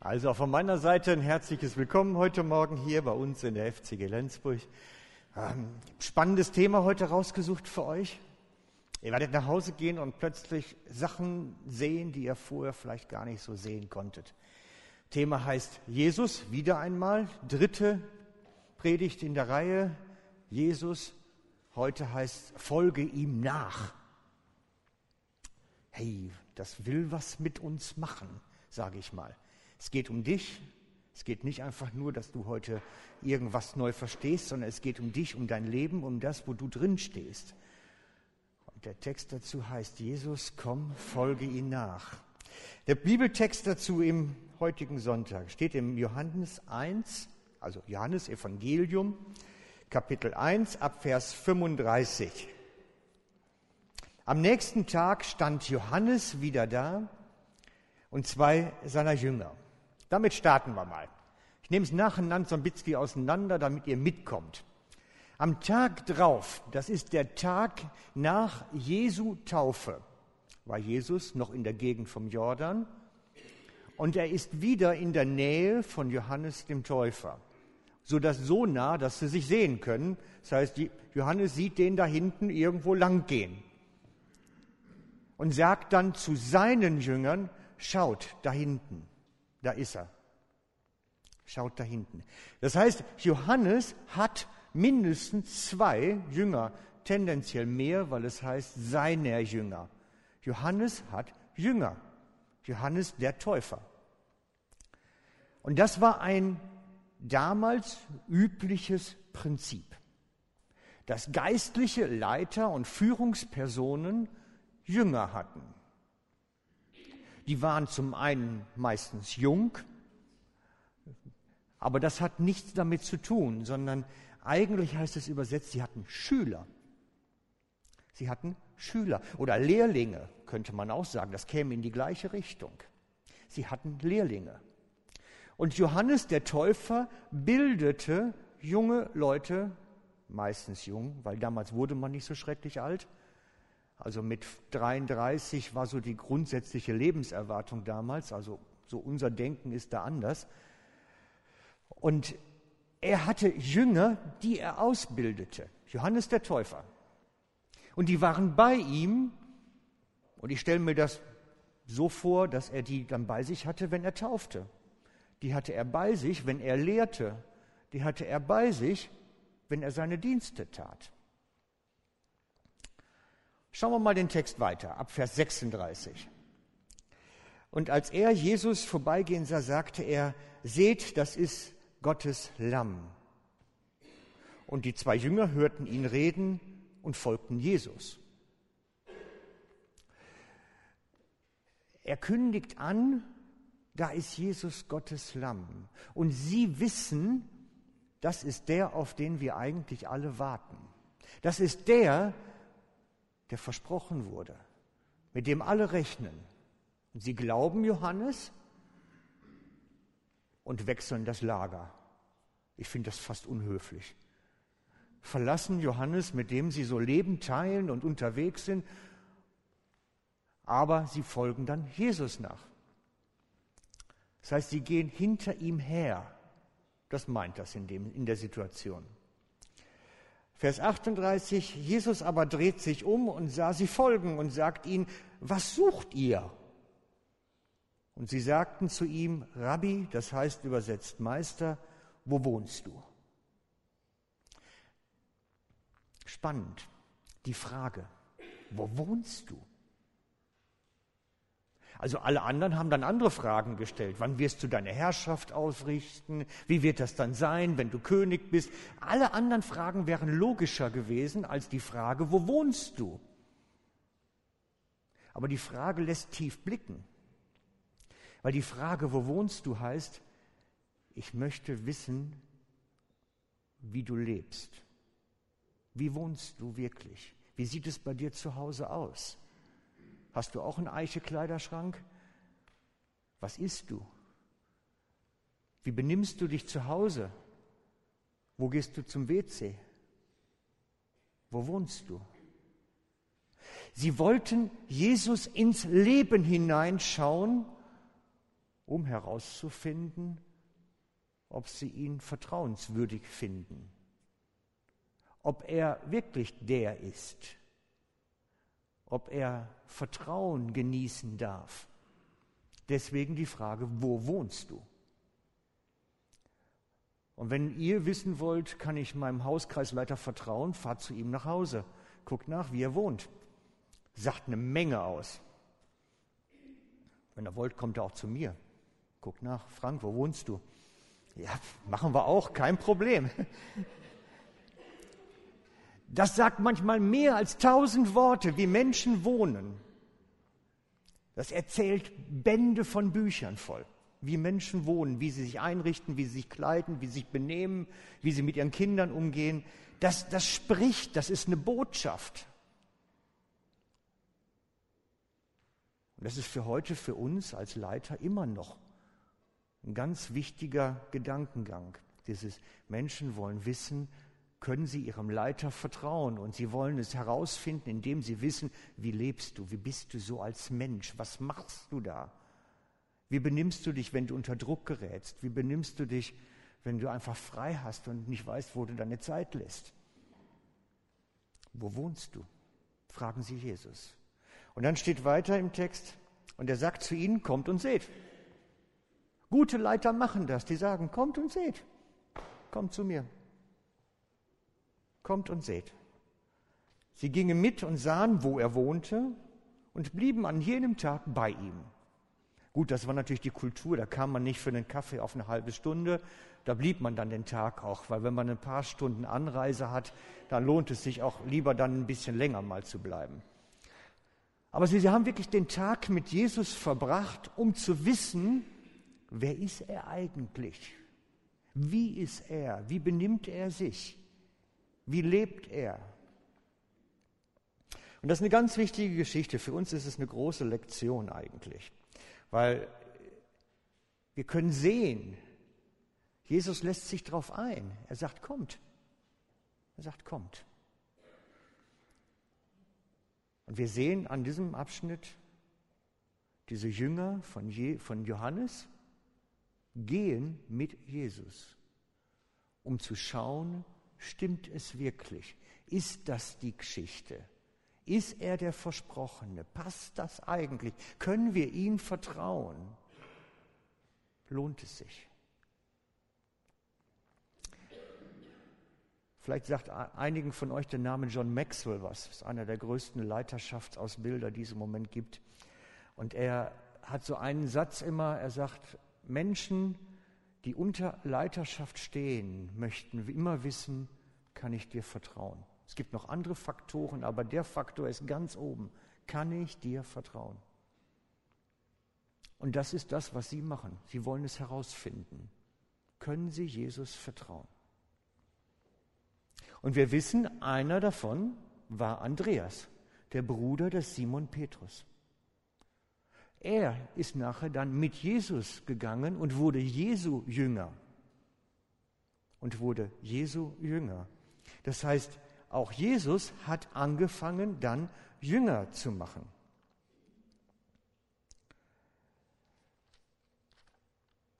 Also auch von meiner Seite ein herzliches Willkommen heute Morgen hier bei uns in der FCG Lenzburg. Ähm, spannendes Thema heute rausgesucht für euch. Ihr werdet nach Hause gehen und plötzlich Sachen sehen, die ihr vorher vielleicht gar nicht so sehen konntet. Thema heißt Jesus, wieder einmal, dritte Predigt in der Reihe. Jesus, heute heißt Folge ihm nach. Hey, das will was mit uns machen, sage ich mal. Es geht um dich. Es geht nicht einfach nur, dass du heute irgendwas neu verstehst, sondern es geht um dich, um dein Leben, um das, wo du drin stehst. Und der Text dazu heißt, Jesus, komm, folge ihn nach. Der Bibeltext dazu im heutigen Sonntag steht im Johannes 1, also Johannes Evangelium, Kapitel 1 ab Vers 35. Am nächsten Tag stand Johannes wieder da und zwei seiner Jünger. Damit starten wir mal. Ich nehme es nacheinander so ein bisschen auseinander, damit ihr mitkommt. Am Tag drauf, das ist der Tag nach Jesu Taufe, war Jesus noch in der Gegend vom Jordan und er ist wieder in der Nähe von Johannes dem Täufer, so dass so nah, dass sie sich sehen können. Das heißt, Johannes sieht den da hinten irgendwo lang gehen und sagt dann zu seinen Jüngern: Schaut da hinten, da ist er. Schaut da hinten. Das heißt, Johannes hat mindestens zwei Jünger, tendenziell mehr, weil es heißt seiner Jünger. Johannes hat Jünger. Johannes der Täufer. Und das war ein damals übliches Prinzip, dass geistliche Leiter und Führungspersonen Jünger hatten. Die waren zum einen meistens jung, aber das hat nichts damit zu tun, sondern eigentlich heißt es übersetzt, sie hatten Schüler. Sie hatten Schüler oder Lehrlinge, könnte man auch sagen. Das käme in die gleiche Richtung. Sie hatten Lehrlinge. Und Johannes der Täufer bildete junge Leute, meistens jung, weil damals wurde man nicht so schrecklich alt, also mit 33 war so die grundsätzliche Lebenserwartung damals, also so unser Denken ist da anders. Und er hatte Jünger, die er ausbildete, Johannes der Täufer. Und die waren bei ihm, und ich stelle mir das so vor, dass er die dann bei sich hatte, wenn er taufte. Die hatte er bei sich, wenn er lehrte. Die hatte er bei sich, wenn er seine Dienste tat. Schauen wir mal den Text weiter, ab Vers 36. Und als er Jesus vorbeigehen sah, sagte er, seht, das ist Gottes Lamm. Und die zwei Jünger hörten ihn reden und folgten Jesus. Er kündigt an, da ist Jesus Gottes Lamm. Und sie wissen, das ist der, auf den wir eigentlich alle warten. Das ist der, der versprochen wurde, mit dem alle rechnen. Und sie glauben Johannes und wechseln das Lager. Ich finde das fast unhöflich. Verlassen Johannes, mit dem sie so Leben teilen und unterwegs sind, aber sie folgen dann Jesus nach. Das heißt, sie gehen hinter ihm her. Das meint das in, dem, in der Situation. Vers 38, Jesus aber dreht sich um und sah sie folgen und sagt ihnen, was sucht ihr? Und sie sagten zu ihm, Rabbi, das heißt übersetzt Meister, wo wohnst du? Spannend, die Frage, wo wohnst du? Also alle anderen haben dann andere Fragen gestellt. Wann wirst du deine Herrschaft ausrichten? Wie wird das dann sein, wenn du König bist? Alle anderen Fragen wären logischer gewesen als die Frage, wo wohnst du? Aber die Frage lässt tief blicken. Weil die Frage, wo wohnst du, heißt, ich möchte wissen, wie du lebst. Wie wohnst du wirklich? Wie sieht es bei dir zu Hause aus? Hast du auch einen Eiche-Kleiderschrank? Was isst du? Wie benimmst du dich zu Hause? Wo gehst du zum WC? Wo wohnst du? Sie wollten Jesus ins Leben hineinschauen um herauszufinden, ob sie ihn vertrauenswürdig finden, ob er wirklich der ist, ob er Vertrauen genießen darf. Deswegen die Frage, wo wohnst du? Und wenn ihr wissen wollt, kann ich meinem Hauskreisleiter vertrauen, fahrt zu ihm nach Hause, guckt nach, wie er wohnt. Sagt eine Menge aus. Wenn ihr wollt, kommt er auch zu mir. Guckt nach, Frank, wo wohnst du? Ja, machen wir auch, kein Problem. Das sagt manchmal mehr als tausend Worte, wie Menschen wohnen. Das erzählt Bände von Büchern voll, wie Menschen wohnen, wie sie sich einrichten, wie sie sich kleiden, wie sie sich benehmen, wie sie mit ihren Kindern umgehen. Das, das spricht, das ist eine Botschaft. Und das ist für heute, für uns als Leiter immer noch ein ganz wichtiger Gedankengang. Dieses Menschen wollen wissen, können sie ihrem Leiter vertrauen und sie wollen es herausfinden, indem sie wissen, wie lebst du, wie bist du so als Mensch, was machst du da? Wie benimmst du dich, wenn du unter Druck gerätst? Wie benimmst du dich, wenn du einfach frei hast und nicht weißt, wo du deine Zeit lässt? Wo wohnst du? Fragen sie Jesus. Und dann steht weiter im Text, und er sagt zu ihnen, kommt und seht. Gute Leiter machen das, die sagen, kommt und seht, kommt zu mir kommt und seht. Sie gingen mit und sahen, wo er wohnte und blieben an jenem Tag bei ihm. Gut, das war natürlich die Kultur, da kam man nicht für einen Kaffee auf eine halbe Stunde, da blieb man dann den Tag auch, weil wenn man ein paar Stunden Anreise hat, dann lohnt es sich auch lieber dann ein bisschen länger mal zu bleiben. Aber sie, sie haben wirklich den Tag mit Jesus verbracht, um zu wissen, wer ist er eigentlich? Wie ist er? Wie benimmt er sich? Wie lebt er? Und das ist eine ganz wichtige Geschichte. Für uns ist es eine große Lektion eigentlich, weil wir können sehen, Jesus lässt sich darauf ein. Er sagt, kommt. Er sagt, kommt. Und wir sehen an diesem Abschnitt diese Jünger von, Je von Johannes gehen mit Jesus, um zu schauen, Stimmt es wirklich? Ist das die Geschichte? Ist er der Versprochene? Passt das eigentlich? Können wir ihm vertrauen? Lohnt es sich? Vielleicht sagt einigen von euch der Name John Maxwell was. Das ist einer der größten Leiterschaftsausbilder, die es im Moment gibt. Und er hat so einen Satz immer, er sagt, Menschen, die unter Leiterschaft stehen, möchten immer wissen, kann ich dir vertrauen. Es gibt noch andere Faktoren, aber der Faktor ist ganz oben. Kann ich dir vertrauen? Und das ist das, was Sie machen. Sie wollen es herausfinden. Können Sie Jesus vertrauen? Und wir wissen, einer davon war Andreas, der Bruder des Simon Petrus. Er ist nachher dann mit Jesus gegangen und wurde Jesu Jünger. Und wurde Jesu Jünger. Das heißt, auch Jesus hat angefangen, dann Jünger zu machen.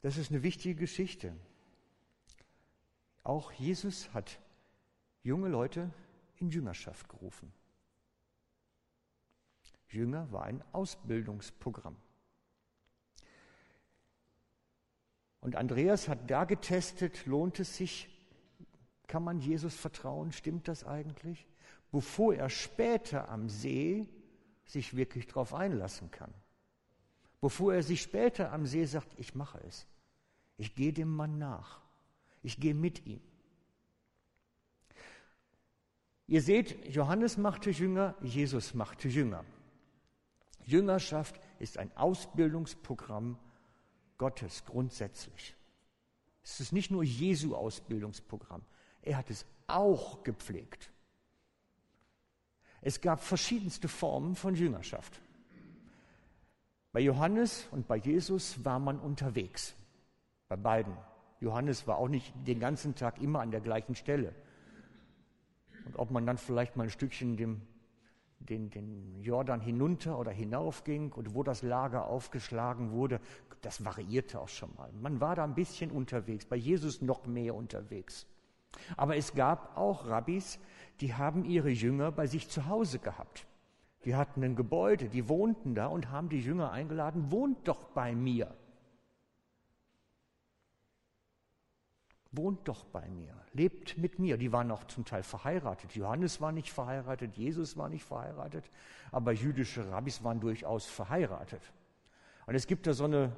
Das ist eine wichtige Geschichte. Auch Jesus hat junge Leute in Jüngerschaft gerufen. Jünger war ein Ausbildungsprogramm. Und Andreas hat da getestet, lohnt es sich, kann man Jesus vertrauen? Stimmt das eigentlich? Bevor er später am See sich wirklich darauf einlassen kann. Bevor er sich später am See sagt, ich mache es. Ich gehe dem Mann nach. Ich gehe mit ihm. Ihr seht, Johannes machte Jünger, Jesus machte Jünger. Jüngerschaft ist ein Ausbildungsprogramm Gottes grundsätzlich. Es ist nicht nur Jesu Ausbildungsprogramm. Er hat es auch gepflegt. Es gab verschiedenste Formen von Jüngerschaft. Bei Johannes und bei Jesus war man unterwegs. Bei beiden. Johannes war auch nicht den ganzen Tag immer an der gleichen Stelle. Und ob man dann vielleicht mal ein Stückchen dem den, den Jordan hinunter oder hinaufging und wo das Lager aufgeschlagen wurde, das variierte auch schon mal. Man war da ein bisschen unterwegs, bei Jesus noch mehr unterwegs. Aber es gab auch Rabbis, die haben ihre Jünger bei sich zu Hause gehabt. Die hatten ein Gebäude, die wohnten da und haben die Jünger eingeladen, wohnt doch bei mir. Wohnt doch bei mir, lebt mit mir. Die waren auch zum Teil verheiratet. Johannes war nicht verheiratet, Jesus war nicht verheiratet, aber jüdische Rabbis waren durchaus verheiratet. Und es gibt da so eine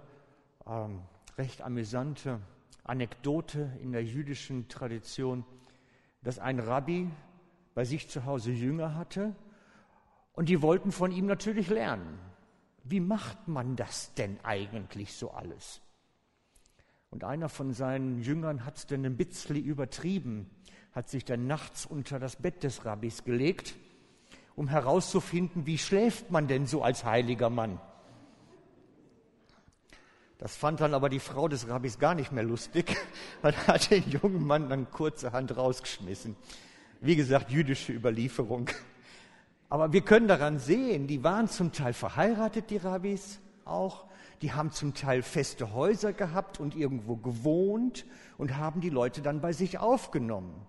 ähm, recht amüsante Anekdote in der jüdischen Tradition, dass ein Rabbi bei sich zu Hause Jünger hatte und die wollten von ihm natürlich lernen. Wie macht man das denn eigentlich so alles? Und einer von seinen Jüngern hat es dann ein bisschen übertrieben, hat sich dann nachts unter das Bett des Rabbis gelegt, um herauszufinden, wie schläft man denn so als heiliger Mann. Das fand dann aber die Frau des Rabbis gar nicht mehr lustig, weil er hat den jungen Mann dann kurzerhand rausgeschmissen. Wie gesagt, jüdische Überlieferung. Aber wir können daran sehen, die waren zum Teil verheiratet, die Rabbis auch, die haben zum Teil feste Häuser gehabt und irgendwo gewohnt und haben die Leute dann bei sich aufgenommen.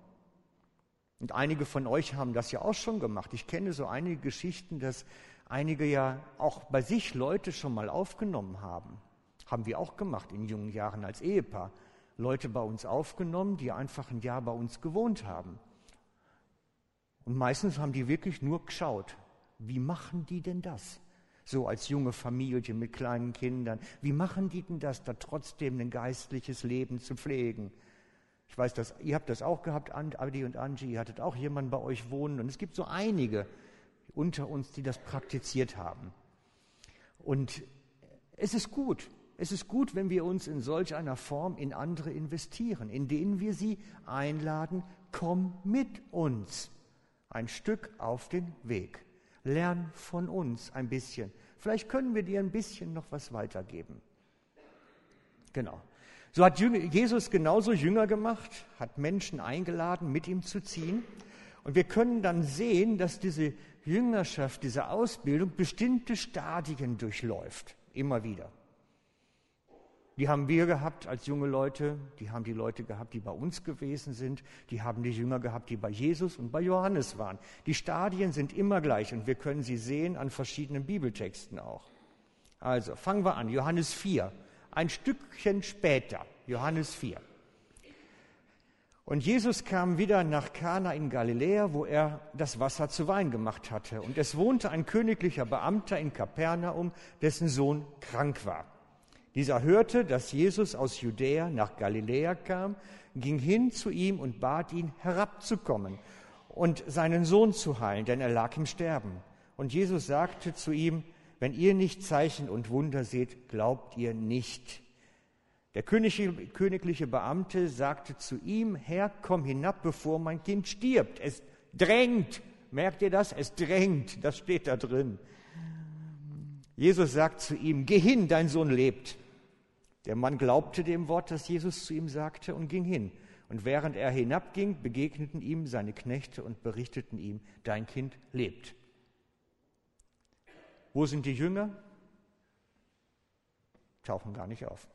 Und einige von euch haben das ja auch schon gemacht. Ich kenne so einige Geschichten, dass einige ja auch bei sich Leute schon mal aufgenommen haben. Haben wir auch gemacht in jungen Jahren als Ehepaar. Leute bei uns aufgenommen, die einfach ein Jahr bei uns gewohnt haben. Und meistens haben die wirklich nur geschaut, wie machen die denn das? So als junge Familie mit kleinen Kindern. Wie machen die denn das, da trotzdem ein geistliches Leben zu pflegen? Ich weiß, dass ihr habt das auch gehabt, Adi und Angie, ihr hattet auch jemanden bei euch wohnen und es gibt so einige unter uns, die das praktiziert haben. Und es ist gut, es ist gut, wenn wir uns in solch einer Form in andere investieren, in denen wir sie einladen, komm mit uns ein Stück auf den Weg. Lern von uns ein bisschen. Vielleicht können wir dir ein bisschen noch was weitergeben. Genau. So hat Jesus genauso Jünger gemacht, hat Menschen eingeladen, mit ihm zu ziehen. Und wir können dann sehen, dass diese Jüngerschaft, diese Ausbildung bestimmte Stadien durchläuft. Immer wieder. Die haben wir gehabt als junge Leute, die haben die Leute gehabt, die bei uns gewesen sind, die haben die Jünger gehabt, die bei Jesus und bei Johannes waren. Die Stadien sind immer gleich und wir können sie sehen an verschiedenen Bibeltexten auch. Also fangen wir an, Johannes 4, ein Stückchen später, Johannes 4. Und Jesus kam wieder nach Kana in Galiläa, wo er das Wasser zu Wein gemacht hatte. Und es wohnte ein königlicher Beamter in Kapernaum, dessen Sohn krank war. Dieser hörte, dass Jesus aus Judäa nach Galiläa kam, ging hin zu ihm und bat ihn, herabzukommen und seinen Sohn zu heilen, denn er lag im Sterben. Und Jesus sagte zu ihm, wenn ihr nicht Zeichen und Wunder seht, glaubt ihr nicht. Der königliche Beamte sagte zu ihm, Herr, komm hinab, bevor mein Kind stirbt. Es drängt. Merkt ihr das? Es drängt. Das steht da drin. Jesus sagt zu ihm, geh hin, dein Sohn lebt. Der Mann glaubte dem Wort, das Jesus zu ihm sagte, und ging hin. Und während er hinabging, begegneten ihm seine Knechte und berichteten ihm, dein Kind lebt. Wo sind die Jünger? Tauchen gar nicht auf.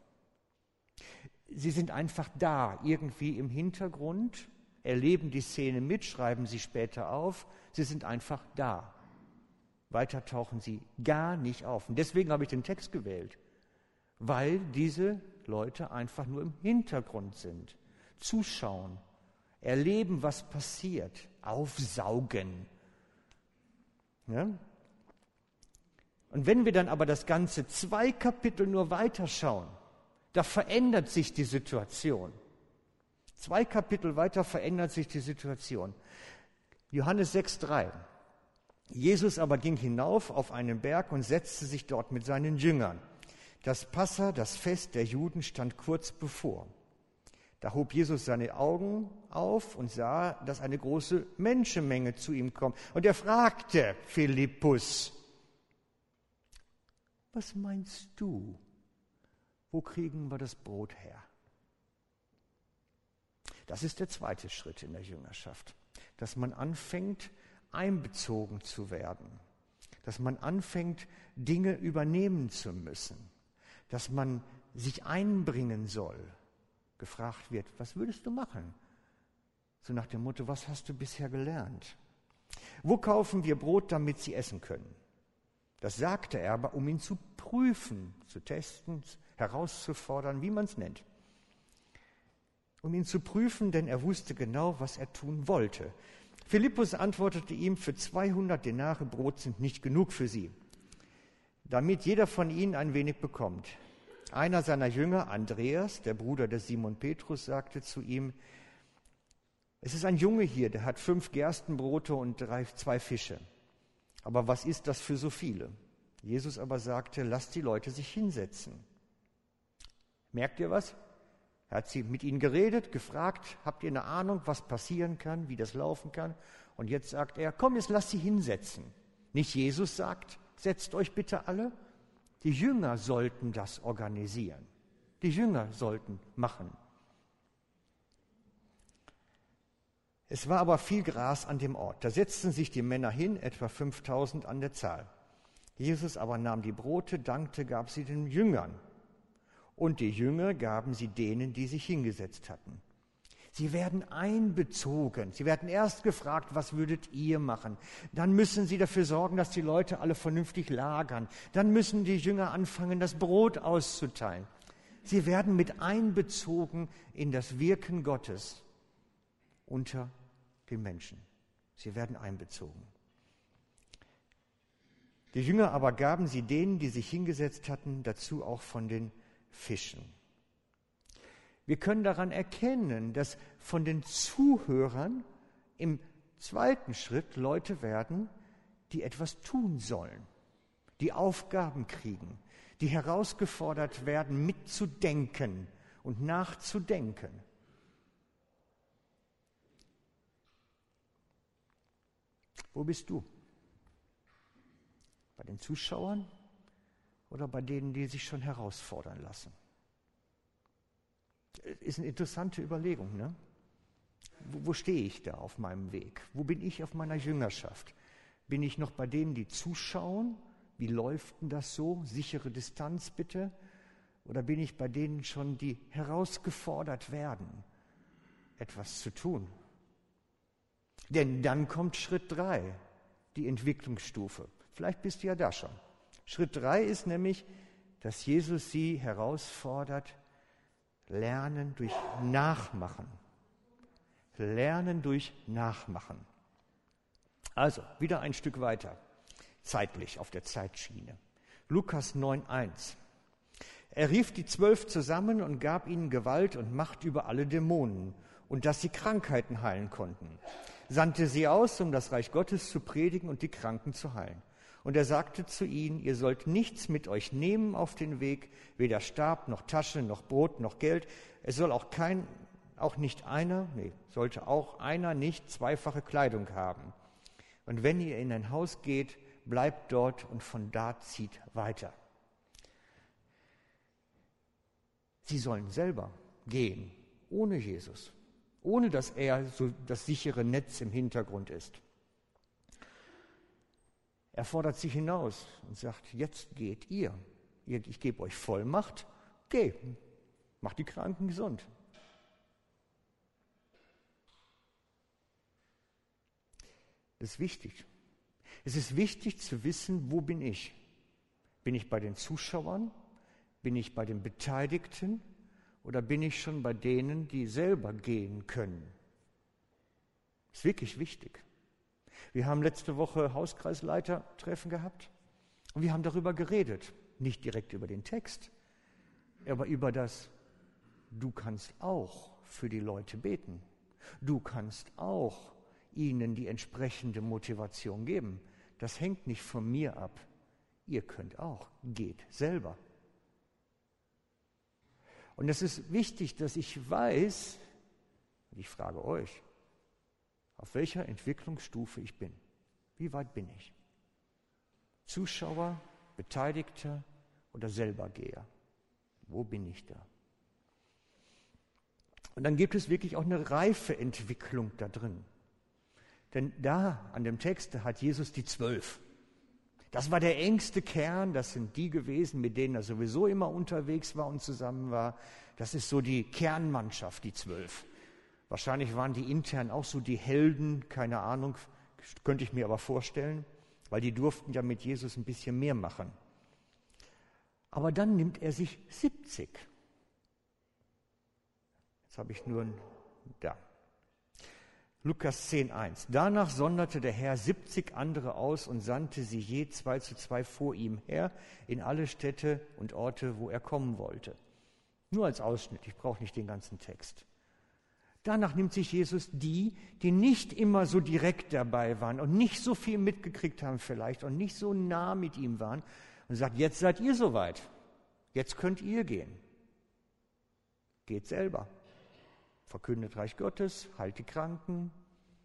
Sie sind einfach da, irgendwie im Hintergrund, erleben die Szene mit, schreiben sie später auf. Sie sind einfach da. Weiter tauchen sie gar nicht auf. Und deswegen habe ich den Text gewählt weil diese Leute einfach nur im Hintergrund sind, zuschauen, erleben, was passiert, aufsaugen. Ja? Und wenn wir dann aber das ganze zwei Kapitel nur weiterschauen, da verändert sich die Situation. Zwei Kapitel weiter verändert sich die Situation. Johannes 6,3. Jesus aber ging hinauf auf einen Berg und setzte sich dort mit seinen Jüngern. Das Passa, das Fest der Juden, stand kurz bevor. Da hob Jesus seine Augen auf und sah, dass eine große Menschenmenge zu ihm kommt. Und er fragte Philippus, was meinst du? Wo kriegen wir das Brot her? Das ist der zweite Schritt in der Jüngerschaft, dass man anfängt, einbezogen zu werden, dass man anfängt, Dinge übernehmen zu müssen, dass man sich einbringen soll, gefragt wird, was würdest du machen? So nach dem Motto, was hast du bisher gelernt? Wo kaufen wir Brot, damit sie essen können? Das sagte er aber, um ihn zu prüfen, zu testen, herauszufordern, wie man es nennt. Um ihn zu prüfen, denn er wusste genau, was er tun wollte. Philippus antwortete ihm, für 200 Denare Brot sind nicht genug für sie, damit jeder von ihnen ein wenig bekommt. Einer seiner Jünger, Andreas, der Bruder des Simon Petrus, sagte zu ihm, es ist ein Junge hier, der hat fünf Gerstenbrote und drei, zwei Fische. Aber was ist das für so viele? Jesus aber sagte, lasst die Leute sich hinsetzen. Merkt ihr was? Er hat sie mit ihnen geredet, gefragt, habt ihr eine Ahnung, was passieren kann, wie das laufen kann? Und jetzt sagt er, komm, jetzt lasst sie hinsetzen. Nicht Jesus sagt, setzt euch bitte alle. Die Jünger sollten das organisieren. Die Jünger sollten machen. Es war aber viel Gras an dem Ort. Da setzten sich die Männer hin, etwa 5000 an der Zahl. Jesus aber nahm die Brote, dankte, gab sie den Jüngern und die Jünger gaben sie denen, die sich hingesetzt hatten. Sie werden einbezogen. Sie werden erst gefragt, was würdet ihr machen? Dann müssen sie dafür sorgen, dass die Leute alle vernünftig lagern. Dann müssen die Jünger anfangen, das Brot auszuteilen. Sie werden mit einbezogen in das Wirken Gottes unter den Menschen. Sie werden einbezogen. Die Jünger aber gaben sie denen, die sich hingesetzt hatten, dazu auch von den Fischen. Wir können daran erkennen, dass von den Zuhörern im zweiten Schritt Leute werden, die etwas tun sollen, die Aufgaben kriegen, die herausgefordert werden, mitzudenken und nachzudenken. Wo bist du? Bei den Zuschauern oder bei denen, die sich schon herausfordern lassen? Ist eine interessante Überlegung. Ne? Wo, wo stehe ich da auf meinem Weg? Wo bin ich auf meiner Jüngerschaft? Bin ich noch bei denen, die zuschauen? Wie läuft denn das so? Sichere Distanz bitte. Oder bin ich bei denen schon, die herausgefordert werden, etwas zu tun? Denn dann kommt Schritt drei, die Entwicklungsstufe. Vielleicht bist du ja da schon. Schritt drei ist nämlich, dass Jesus sie herausfordert, lernen durch Nachmachen. Lernen durch Nachmachen. Also, wieder ein Stück weiter, zeitlich auf der Zeitschiene. Lukas 9.1. Er rief die Zwölf zusammen und gab ihnen Gewalt und Macht über alle Dämonen und dass sie Krankheiten heilen konnten. Sandte sie aus, um das Reich Gottes zu predigen und die Kranken zu heilen. Und er sagte zu ihnen, ihr sollt nichts mit euch nehmen auf den Weg, weder Stab noch Tasche noch Brot noch Geld. Es soll auch kein, auch nicht einer, nee, sollte auch einer nicht zweifache Kleidung haben. Und wenn ihr in ein Haus geht, bleibt dort und von da zieht weiter. Sie sollen selber gehen, ohne Jesus, ohne dass er so das sichere Netz im Hintergrund ist. Er fordert sie hinaus und sagt, jetzt geht ihr. Ich gebe euch Vollmacht, geh, macht die Kranken gesund. Das ist wichtig. Es ist wichtig zu wissen, wo bin ich? Bin ich bei den Zuschauern? Bin ich bei den Beteiligten? Oder bin ich schon bei denen, die selber gehen können? Das ist wirklich wichtig. Wir haben letzte Woche Hauskreisleitertreffen gehabt und wir haben darüber geredet. Nicht direkt über den Text, aber über das, du kannst auch für die Leute beten. Du kannst auch ihnen die entsprechende Motivation geben. Das hängt nicht von mir ab. Ihr könnt auch. Geht selber. Und es ist wichtig, dass ich weiß, ich frage euch, auf welcher Entwicklungsstufe ich bin. Wie weit bin ich? Zuschauer, Beteiligter oder Selbergeher? Wo bin ich da? Und dann gibt es wirklich auch eine reife Entwicklung da drin. Denn da an dem Text hat Jesus die zwölf. Das war der engste Kern, das sind die gewesen, mit denen er sowieso immer unterwegs war und zusammen war. Das ist so die Kernmannschaft, die zwölf. Wahrscheinlich waren die intern auch so die Helden, keine Ahnung, könnte ich mir aber vorstellen, weil die durften ja mit Jesus ein bisschen mehr machen. Aber dann nimmt er sich 70. Jetzt habe ich nur ein, da. Lukas 10.1. Danach sonderte der Herr 70 andere aus und sandte sie je zwei zu zwei vor ihm her in alle Städte und Orte, wo er kommen wollte. Nur als Ausschnitt, ich brauche nicht den ganzen Text. Danach nimmt sich Jesus die, die nicht immer so direkt dabei waren und nicht so viel mitgekriegt haben vielleicht und nicht so nah mit ihm waren und sagt, jetzt seid ihr soweit, jetzt könnt ihr gehen. Geht selber verkündet Reich Gottes, heilt die Kranken,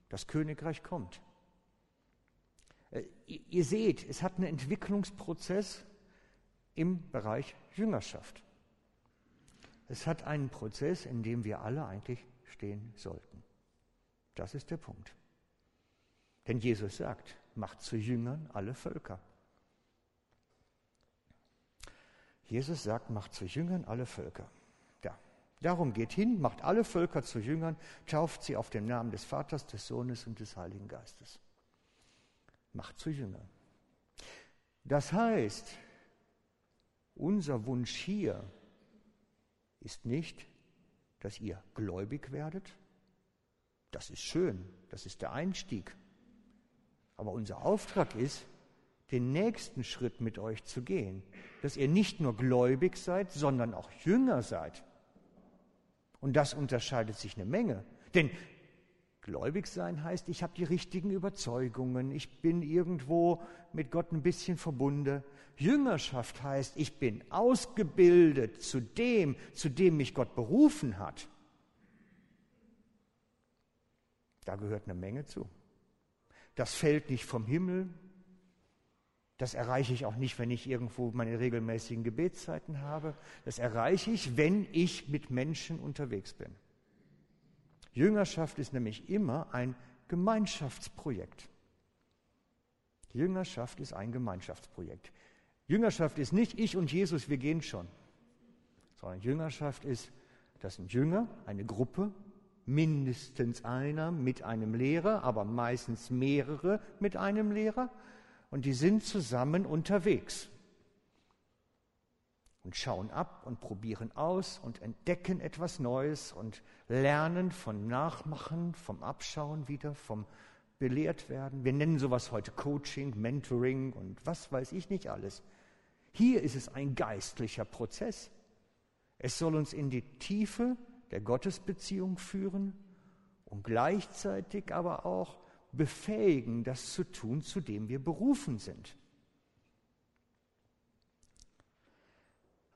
das Königreich kommt. Äh, ihr seht, es hat einen Entwicklungsprozess im Bereich Jüngerschaft. Es hat einen Prozess, in dem wir alle eigentlich stehen sollten. Das ist der Punkt. Denn Jesus sagt, macht zu Jüngern alle Völker. Jesus sagt, macht zu Jüngern alle Völker. Darum geht hin, macht alle Völker zu Jüngern, tauft sie auf den Namen des Vaters, des Sohnes und des Heiligen Geistes. Macht zu Jüngern. Das heißt, unser Wunsch hier ist nicht, dass ihr gläubig werdet. Das ist schön, das ist der Einstieg. Aber unser Auftrag ist, den nächsten Schritt mit euch zu gehen, dass ihr nicht nur gläubig seid, sondern auch Jünger seid. Und das unterscheidet sich eine Menge. Denn gläubig sein heißt, ich habe die richtigen Überzeugungen, ich bin irgendwo mit Gott ein bisschen verbunden. Jüngerschaft heißt, ich bin ausgebildet zu dem, zu dem mich Gott berufen hat. Da gehört eine Menge zu. Das fällt nicht vom Himmel, das erreiche ich auch nicht, wenn ich irgendwo meine regelmäßigen Gebetszeiten habe. Das erreiche ich, wenn ich mit Menschen unterwegs bin. Jüngerschaft ist nämlich immer ein Gemeinschaftsprojekt. Jüngerschaft ist ein Gemeinschaftsprojekt. Jüngerschaft ist nicht ich und Jesus, wir gehen schon, sondern Jüngerschaft ist, das sind Jünger, eine Gruppe, mindestens einer mit einem Lehrer, aber meistens mehrere mit einem Lehrer und die sind zusammen unterwegs und schauen ab und probieren aus und entdecken etwas Neues und lernen von Nachmachen, vom Abschauen wieder, vom belehrt werden. Wir nennen sowas heute Coaching, Mentoring und was weiß ich nicht alles. Hier ist es ein geistlicher Prozess. Es soll uns in die Tiefe der Gottesbeziehung führen und gleichzeitig aber auch befähigen, das zu tun, zu dem wir berufen sind.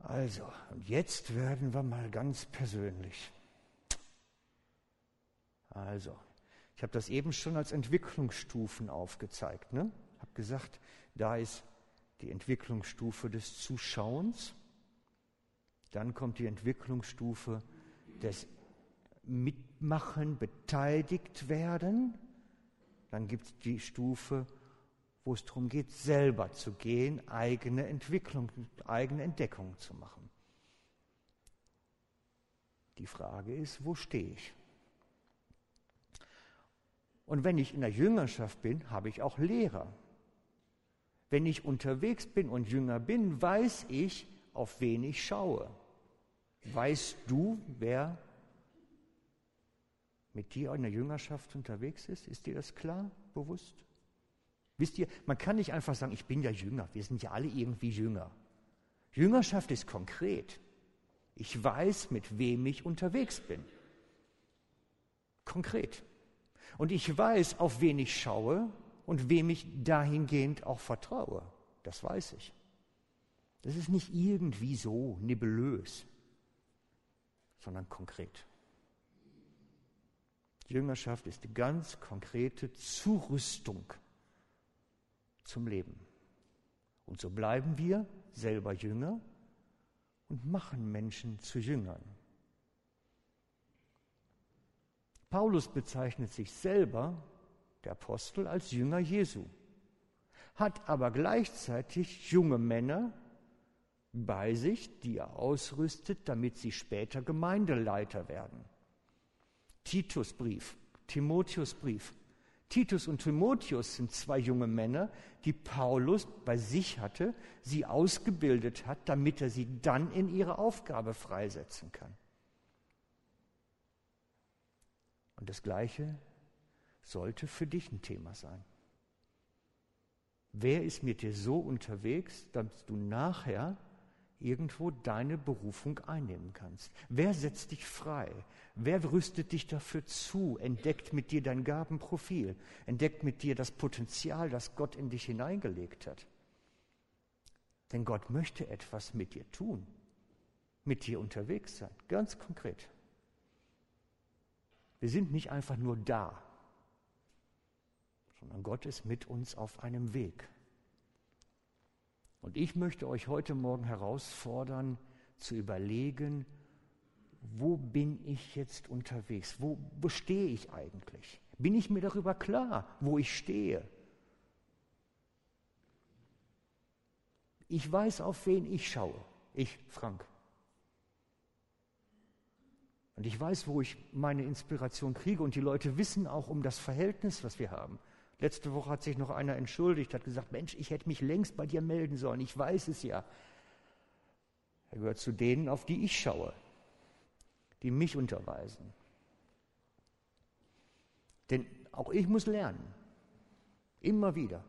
Also, und jetzt werden wir mal ganz persönlich. Also, ich habe das eben schon als Entwicklungsstufen aufgezeigt. Ne? habe gesagt, da ist die Entwicklungsstufe des Zuschauens, dann kommt die Entwicklungsstufe des Mitmachen, beteiligt werden, dann gibt es die Stufe, wo es darum geht, selber zu gehen, eigene Entwicklung, eigene Entdeckung zu machen. Die Frage ist, wo stehe ich? Und wenn ich in der Jüngerschaft bin, habe ich auch Lehrer. Wenn ich unterwegs bin und Jünger bin, weiß ich, auf wen ich schaue. Weißt du, wer mit dir in der Jüngerschaft unterwegs ist? Ist dir das klar, bewusst? Wisst ihr, man kann nicht einfach sagen, ich bin ja Jünger, wir sind ja alle irgendwie Jünger. Jüngerschaft ist konkret. Ich weiß, mit wem ich unterwegs bin. Konkret. Und ich weiß, auf wen ich schaue und wem ich dahingehend auch vertraue. Das weiß ich. Das ist nicht irgendwie so nebulös, sondern konkret. Jüngerschaft ist die ganz konkrete Zurüstung zum Leben. Und so bleiben wir selber Jünger und machen Menschen zu Jüngern. Paulus bezeichnet sich selber, der Apostel, als Jünger Jesu, hat aber gleichzeitig junge Männer bei sich, die er ausrüstet, damit sie später Gemeindeleiter werden. Titusbrief, Timotheusbrief. Titus und Timotheus sind zwei junge Männer, die Paulus bei sich hatte, sie ausgebildet hat, damit er sie dann in ihre Aufgabe freisetzen kann. Und das Gleiche sollte für dich ein Thema sein. Wer ist mit dir so unterwegs, dass du nachher irgendwo deine Berufung einnehmen kannst? Wer setzt dich frei? Wer rüstet dich dafür zu? Entdeckt mit dir dein Gabenprofil? Entdeckt mit dir das Potenzial, das Gott in dich hineingelegt hat? Denn Gott möchte etwas mit dir tun, mit dir unterwegs sein, ganz konkret. Wir sind nicht einfach nur da, sondern Gott ist mit uns auf einem Weg. Und ich möchte euch heute Morgen herausfordern, zu überlegen, wo bin ich jetzt unterwegs? Wo, wo stehe ich eigentlich? Bin ich mir darüber klar, wo ich stehe? Ich weiß, auf wen ich schaue. Ich, Frank. Und ich weiß, wo ich meine Inspiration kriege. Und die Leute wissen auch um das Verhältnis, was wir haben. Letzte Woche hat sich noch einer entschuldigt, hat gesagt, Mensch, ich hätte mich längst bei dir melden sollen, ich weiß es ja. Er gehört zu denen, auf die ich schaue, die mich unterweisen. Denn auch ich muss lernen, immer wieder.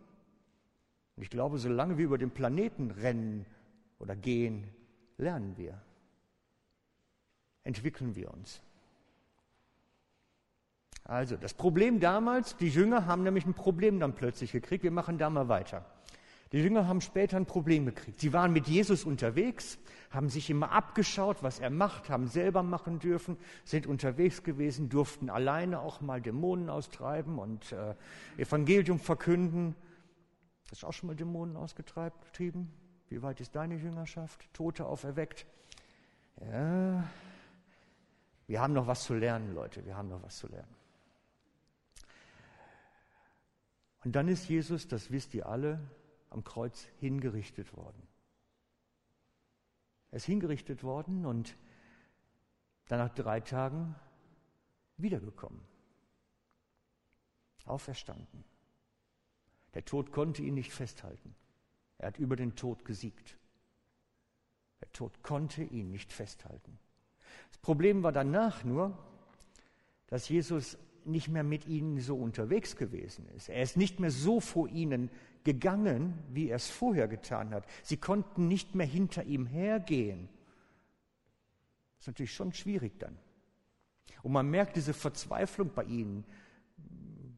Und ich glaube, solange wir über den Planeten rennen oder gehen, lernen wir, entwickeln wir uns. Also das Problem damals, die Jünger haben nämlich ein Problem dann plötzlich gekriegt. Wir machen da mal weiter. Die Jünger haben später ein Problem gekriegt. Sie waren mit Jesus unterwegs, haben sich immer abgeschaut, was er macht, haben selber machen dürfen, sind unterwegs gewesen, durften alleine auch mal Dämonen austreiben und äh, Evangelium verkünden. Hast du auch schon mal Dämonen ausgetrieben? Wie weit ist deine Jüngerschaft? Tote auferweckt? Ja, wir haben noch was zu lernen, Leute, wir haben noch was zu lernen. Und dann ist Jesus, das wisst ihr alle, am Kreuz hingerichtet worden. Er ist hingerichtet worden und dann nach drei Tagen wiedergekommen. Auferstanden. Der Tod konnte ihn nicht festhalten. Er hat über den Tod gesiegt. Der Tod konnte ihn nicht festhalten. Das Problem war danach nur, dass Jesus nicht mehr mit ihnen so unterwegs gewesen ist. Er ist nicht mehr so vor ihnen gegangen, wie er es vorher getan hat. Sie konnten nicht mehr hinter ihm hergehen. Das ist natürlich schon schwierig dann. Und man merkt diese Verzweiflung bei ihnen.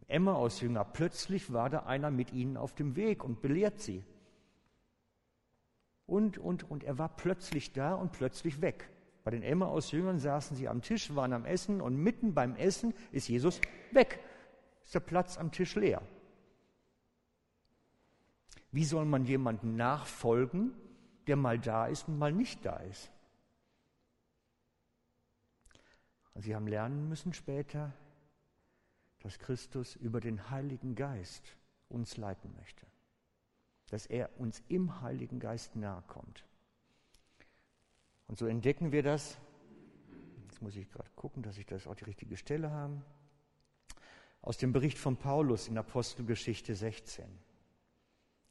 Emma aus Jünger, plötzlich war da einer mit ihnen auf dem Weg und belehrt sie. Und, und, und er war plötzlich da und plötzlich weg. Bei den Emmaus-Jüngern saßen sie am Tisch, waren am Essen und mitten beim Essen ist Jesus weg. Ist der Platz am Tisch leer. Wie soll man jemanden nachfolgen, der mal da ist und mal nicht da ist? Sie haben lernen müssen später, dass Christus über den Heiligen Geist uns leiten möchte. Dass er uns im Heiligen Geist nahe kommt. Und so entdecken wir das. Jetzt muss ich gerade gucken, dass ich das auch die richtige Stelle habe. Aus dem Bericht von Paulus in Apostelgeschichte 16.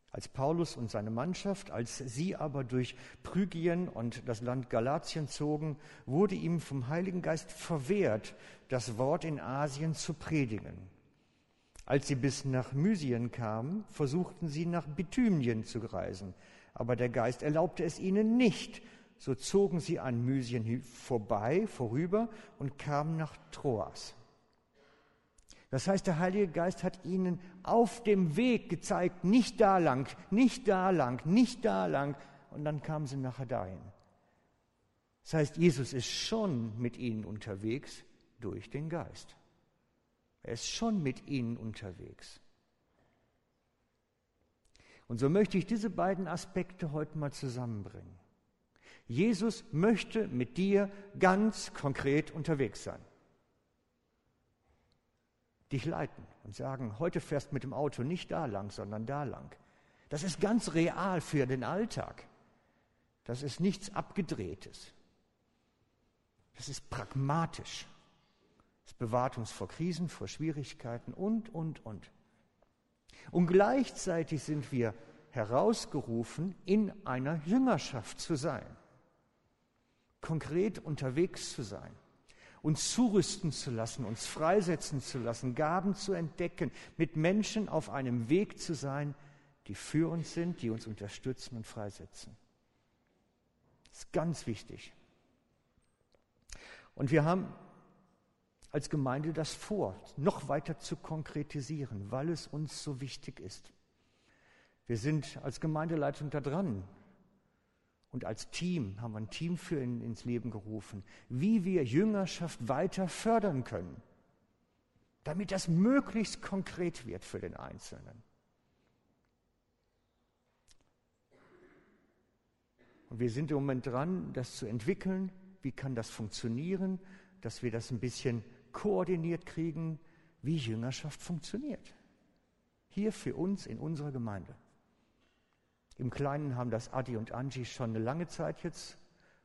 Als Paulus und seine Mannschaft, als sie aber durch Phrygien und das Land Galatien zogen, wurde ihm vom Heiligen Geist verwehrt, das Wort in Asien zu predigen. Als sie bis nach Mysien kamen, versuchten sie nach Bithymien zu reisen, aber der Geist erlaubte es ihnen nicht, so zogen sie an Mysien vorbei, vorüber und kamen nach Troas. Das heißt, der Heilige Geist hat ihnen auf dem Weg gezeigt, nicht da lang, nicht da lang, nicht da lang, und dann kamen sie nachher dahin. Das heißt, Jesus ist schon mit ihnen unterwegs durch den Geist. Er ist schon mit ihnen unterwegs. Und so möchte ich diese beiden Aspekte heute mal zusammenbringen. Jesus möchte mit dir ganz konkret unterwegs sein. dich leiten und sagen, heute fährst mit dem Auto nicht da lang, sondern da lang. Das ist ganz real für den Alltag. Das ist nichts Abgedrehtes. Das ist pragmatisch. Es bewahrt uns vor Krisen, vor Schwierigkeiten und, und, und. Und gleichzeitig sind wir herausgerufen, in einer Jüngerschaft zu sein, konkret unterwegs zu sein, uns zurüsten zu lassen, uns freisetzen zu lassen, Gaben zu entdecken, mit Menschen auf einem Weg zu sein, die für uns sind, die uns unterstützen und freisetzen. Das ist ganz wichtig. Und wir haben als Gemeinde das vor, noch weiter zu konkretisieren, weil es uns so wichtig ist. Wir sind als Gemeindeleitung da dran. Und als Team haben wir ein Team für in, ins Leben gerufen, wie wir Jüngerschaft weiter fördern können, damit das möglichst konkret wird für den Einzelnen. Und wir sind im Moment dran, das zu entwickeln. Wie kann das funktionieren, dass wir das ein bisschen koordiniert kriegen, wie Jüngerschaft funktioniert. Hier für uns in unserer Gemeinde. Im Kleinen haben das Adi und Angie schon eine lange Zeit jetzt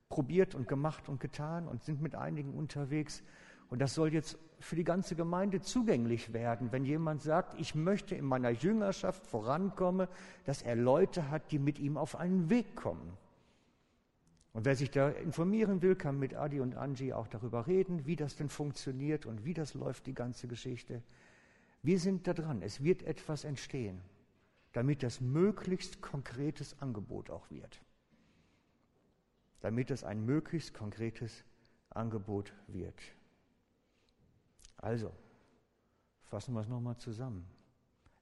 probiert und gemacht und getan und sind mit einigen unterwegs. Und das soll jetzt für die ganze Gemeinde zugänglich werden. Wenn jemand sagt, ich möchte in meiner Jüngerschaft vorankommen, dass er Leute hat, die mit ihm auf einen Weg kommen. Und wer sich da informieren will, kann mit Adi und Angie auch darüber reden, wie das denn funktioniert und wie das läuft, die ganze Geschichte. Wir sind da dran. Es wird etwas entstehen, damit das möglichst konkretes Angebot auch wird. Damit es ein möglichst konkretes Angebot wird. Also, fassen wir es nochmal zusammen.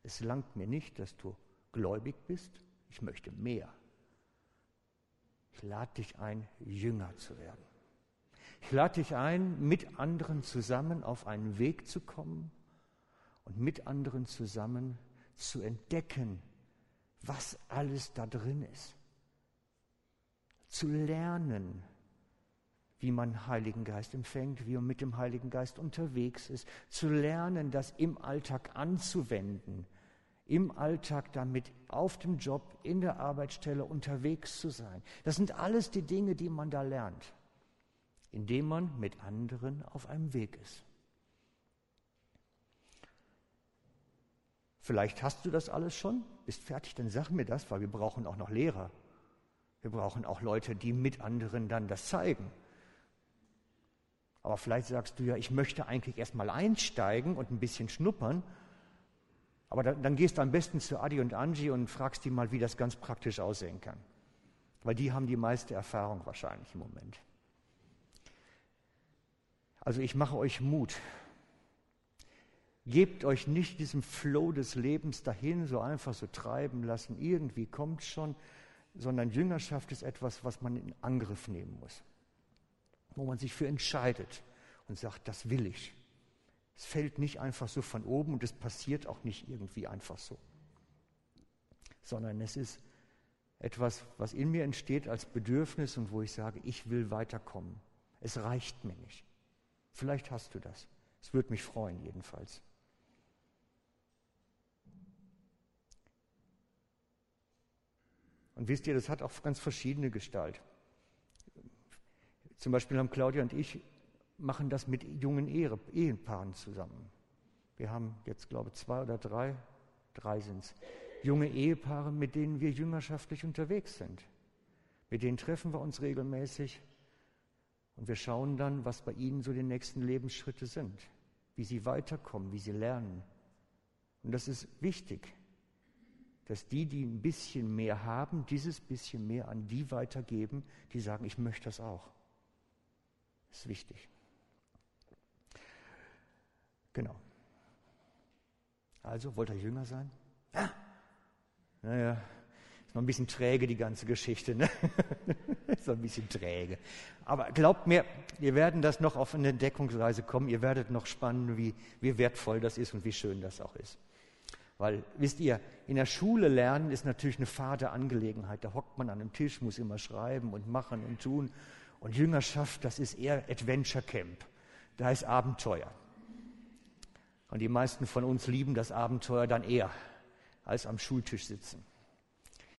Es langt mir nicht, dass du gläubig bist. Ich möchte mehr. Ich lade dich ein, Jünger zu werden. Ich lade dich ein, mit anderen zusammen auf einen Weg zu kommen und mit anderen zusammen zu entdecken, was alles da drin ist. Zu lernen, wie man Heiligen Geist empfängt, wie man mit dem Heiligen Geist unterwegs ist. Zu lernen, das im Alltag anzuwenden, im Alltag damit, auf dem Job, in der Arbeitsstelle unterwegs zu sein. Das sind alles die Dinge, die man da lernt, indem man mit anderen auf einem Weg ist. Vielleicht hast du das alles schon, bist fertig, dann sag mir das, weil wir brauchen auch noch Lehrer. Wir brauchen auch Leute, die mit anderen dann das zeigen. Aber vielleicht sagst du ja, ich möchte eigentlich erst mal einsteigen und ein bisschen schnuppern aber dann, dann gehst du am besten zu Adi und Angie und fragst die mal, wie das ganz praktisch aussehen kann. Weil die haben die meiste Erfahrung wahrscheinlich im Moment. Also ich mache euch Mut. Gebt euch nicht diesem Flow des Lebens dahin, so einfach so treiben lassen, irgendwie kommt schon, sondern Jüngerschaft ist etwas, was man in Angriff nehmen muss. Wo man sich für entscheidet und sagt, das will ich. Es fällt nicht einfach so von oben und es passiert auch nicht irgendwie einfach so, sondern es ist etwas, was in mir entsteht als Bedürfnis und wo ich sage, ich will weiterkommen. Es reicht mir nicht. Vielleicht hast du das. Es würde mich freuen, jedenfalls. Und wisst ihr, das hat auch ganz verschiedene Gestalt. Zum Beispiel haben Claudia und ich machen das mit jungen Ehepaaren zusammen. Wir haben jetzt, glaube ich, zwei oder drei, drei sind es, junge Ehepaare, mit denen wir jüngerschaftlich unterwegs sind. Mit denen treffen wir uns regelmäßig und wir schauen dann, was bei ihnen so die nächsten Lebensschritte sind, wie sie weiterkommen, wie sie lernen. Und das ist wichtig, dass die, die ein bisschen mehr haben, dieses bisschen mehr an die weitergeben, die sagen, ich möchte das auch. Das ist wichtig. Genau. Also, wollt ihr jünger sein? Ja. Naja, ist noch ein bisschen träge, die ganze Geschichte. Ne? ist noch ein bisschen träge. Aber glaubt mir, wir werden das noch auf eine Entdeckungsreise kommen. Ihr werdet noch spannen, wie, wie wertvoll das ist und wie schön das auch ist. Weil, wisst ihr, in der Schule lernen ist natürlich eine fade Angelegenheit. Da hockt man an einem Tisch, muss immer schreiben und machen und tun. Und Jüngerschaft, das ist eher Adventure Camp. Da ist Abenteuer. Und die meisten von uns lieben das Abenteuer dann eher als am Schultisch sitzen.